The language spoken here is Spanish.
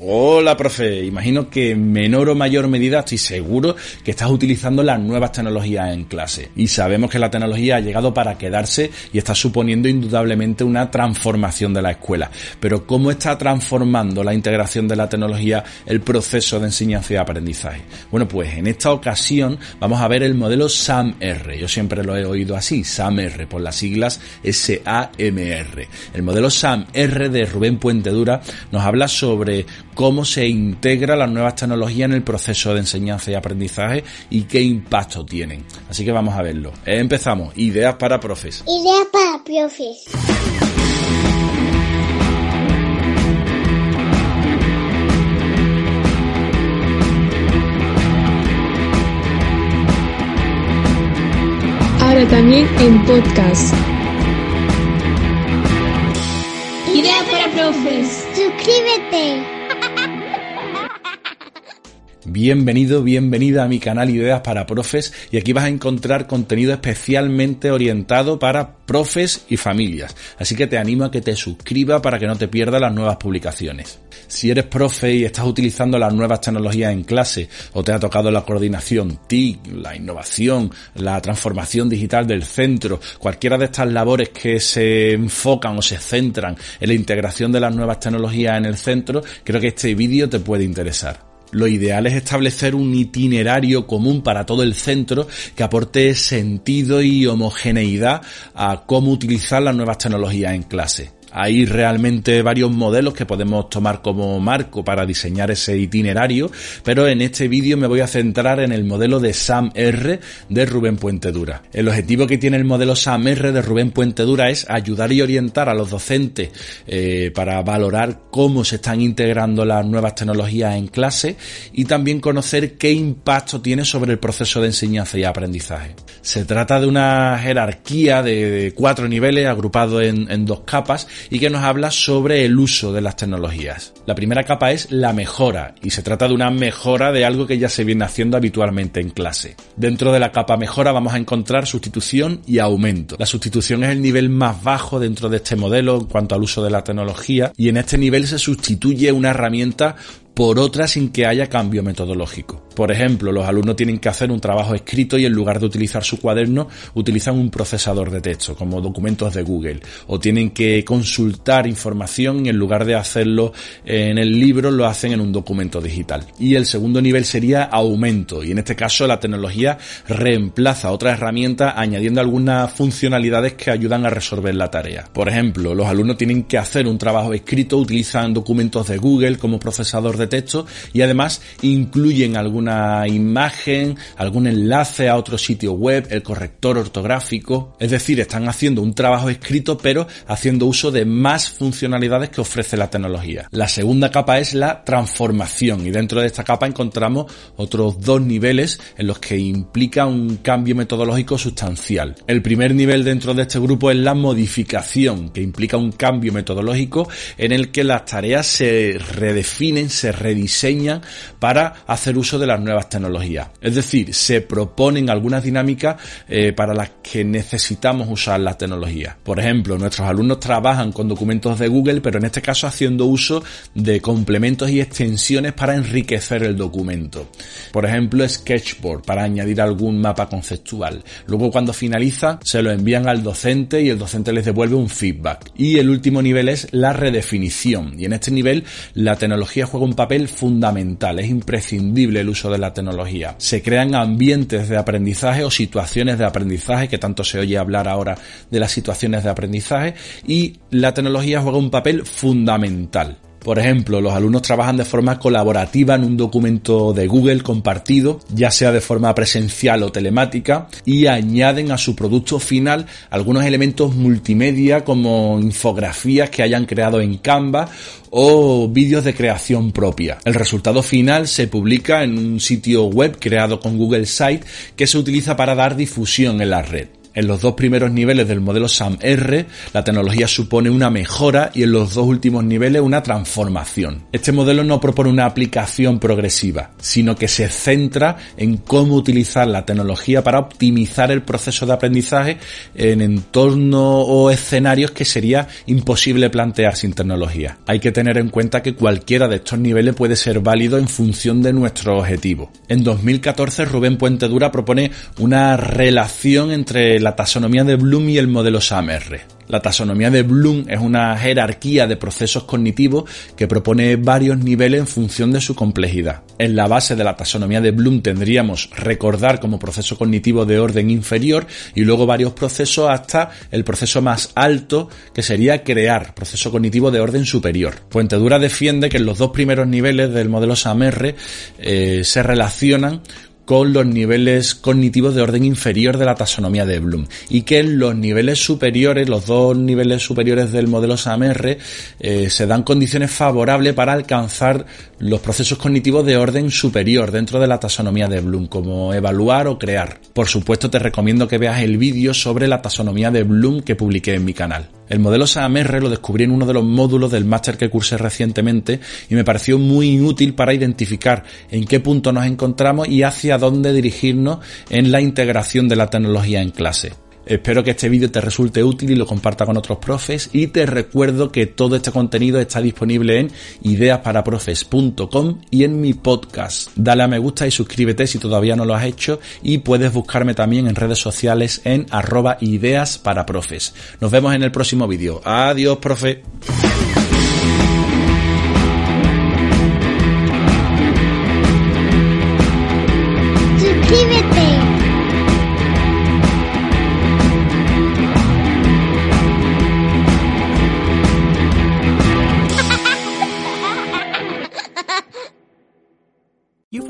Hola, profe. Imagino que en menor o mayor medida estoy seguro que estás utilizando las nuevas tecnologías en clase. Y sabemos que la tecnología ha llegado para quedarse y está suponiendo indudablemente una transformación de la escuela. Pero ¿cómo está transformando la integración de la tecnología el proceso de enseñanza y aprendizaje? Bueno, pues en esta ocasión vamos a ver el modelo SAMR. Yo siempre lo he oído así, SAMR, por las siglas SAMR. El modelo SAMR de Rubén Puente Dura nos habla sobre cómo se integra las nuevas tecnologías en el proceso de enseñanza y aprendizaje y qué impacto tienen. Así que vamos a verlo. Empezamos. Ideas para profes. Ideas para profes. Ahora también en podcast. Ideas para profes. Suscríbete. ha ha ha Bienvenido, bienvenida a mi canal Ideas para Profes y aquí vas a encontrar contenido especialmente orientado para profes y familias. Así que te animo a que te suscribas para que no te pierdas las nuevas publicaciones. Si eres profe y estás utilizando las nuevas tecnologías en clase o te ha tocado la coordinación TIC, la innovación, la transformación digital del centro, cualquiera de estas labores que se enfocan o se centran en la integración de las nuevas tecnologías en el centro, creo que este vídeo te puede interesar. Lo ideal es establecer un itinerario común para todo el centro que aporte sentido y homogeneidad a cómo utilizar las nuevas tecnologías en clase. Hay realmente varios modelos que podemos tomar como marco para diseñar ese itinerario, pero en este vídeo me voy a centrar en el modelo de SAM-R de Rubén Puente Dura. El objetivo que tiene el modelo SAM-R de Rubén Puente Dura es ayudar y orientar a los docentes eh, para valorar cómo se están integrando las nuevas tecnologías en clase y también conocer qué impacto tiene sobre el proceso de enseñanza y aprendizaje. Se trata de una jerarquía de, cuatro niveles agrupados en dos capas y que nos habla sobre el uso de las tecnologías. La primera capa es la mejora y se trata de una mejora de algo que ya se viene haciendo habitualmente en clase. Dentro de la capa mejora vamos a encontrar sustitución y aumento. La sustitución es el nivel más bajo dentro de este modelo en cuanto al uso de la tecnología y en este nivel se sustituye una herramienta por otra sin que haya cambio metodológico. Por ejemplo, los alumnos tienen que hacer un trabajo escrito y en lugar de utilizar su cuaderno, utilizan un procesador de texto, como documentos de Google. O tienen que consultar información y en lugar de hacerlo en el libro, lo hacen en un documento digital. Y el segundo nivel sería aumento. Y en este caso, la tecnología reemplaza otra herramienta añadiendo algunas funcionalidades que ayudan a resolver la tarea. Por ejemplo, los alumnos tienen que hacer un trabajo escrito, utilizan documentos de Google como procesador de texto y además incluyen alguna imagen, algún enlace a otro sitio web, el corrector ortográfico. Es decir, están haciendo un trabajo escrito pero haciendo uso de más funcionalidades que ofrece la tecnología. La segunda capa es la transformación y dentro de esta capa encontramos otros dos niveles en los que implica un cambio metodológico sustancial. El primer nivel dentro de este grupo es la modificación, que implica un cambio metodológico en el que las tareas se redefinen, se rediseñan para hacer uso de las nuevas tecnologías. Es decir, se proponen algunas dinámicas eh, para las que necesitamos usar la tecnología. Por ejemplo, nuestros alumnos trabajan con documentos de Google, pero en este caso haciendo uso de complementos y extensiones para enriquecer el documento. Por ejemplo, Sketchboard para añadir algún mapa conceptual. Luego cuando finaliza se lo envían al docente y el docente les devuelve un feedback. Y el último nivel es la redefinición. Y en este nivel la tecnología juega un papel fundamental. Es imprescindible el uso de la tecnología. Se crean ambientes de aprendizaje o situaciones de aprendizaje que tanto se oye hablar ahora de las situaciones de aprendizaje y la tecnología juega un papel fundamental. Por ejemplo, los alumnos trabajan de forma colaborativa en un documento de Google compartido, ya sea de forma presencial o telemática, y añaden a su producto final algunos elementos multimedia como infografías que hayan creado en Canva o vídeos de creación propia. El resultado final se publica en un sitio web creado con Google Site que se utiliza para dar difusión en la red. En los dos primeros niveles del modelo SAM-R, la tecnología supone una mejora y en los dos últimos niveles una transformación. Este modelo no propone una aplicación progresiva, sino que se centra en cómo utilizar la tecnología para optimizar el proceso de aprendizaje en entornos o escenarios que sería imposible plantear sin tecnología. Hay que tener en cuenta que cualquiera de estos niveles puede ser válido en función de nuestro objetivo. En 2014 Rubén Puente Dura propone una relación entre la la taxonomía de Bloom y el modelo SAMR. La taxonomía de Bloom es una jerarquía de procesos cognitivos que propone varios niveles en función de su complejidad. En la base de la taxonomía de Bloom tendríamos recordar como proceso cognitivo de orden inferior y luego varios procesos hasta el proceso más alto que sería crear, proceso cognitivo de orden superior. Puentedura defiende que en los dos primeros niveles del modelo SAMR eh, se relacionan con los niveles cognitivos de orden inferior de la taxonomía de Bloom y que en los niveles superiores, los dos niveles superiores del modelo SAMR, eh, se dan condiciones favorables para alcanzar los procesos cognitivos de orden superior dentro de la taxonomía de Bloom, como evaluar o crear. Por supuesto te recomiendo que veas el vídeo sobre la taxonomía de Bloom que publiqué en mi canal. El modelo SAMR lo descubrí en uno de los módulos del máster que cursé recientemente y me pareció muy útil para identificar en qué punto nos encontramos y hacia dónde dirigirnos en la integración de la tecnología en clase. Espero que este vídeo te resulte útil y lo comparta con otros profes y te recuerdo que todo este contenido está disponible en ideasparaprofes.com y en mi podcast. Dale a me gusta y suscríbete si todavía no lo has hecho y puedes buscarme también en redes sociales en arroba ideas para profes. Nos vemos en el próximo vídeo. Adiós, profe. You've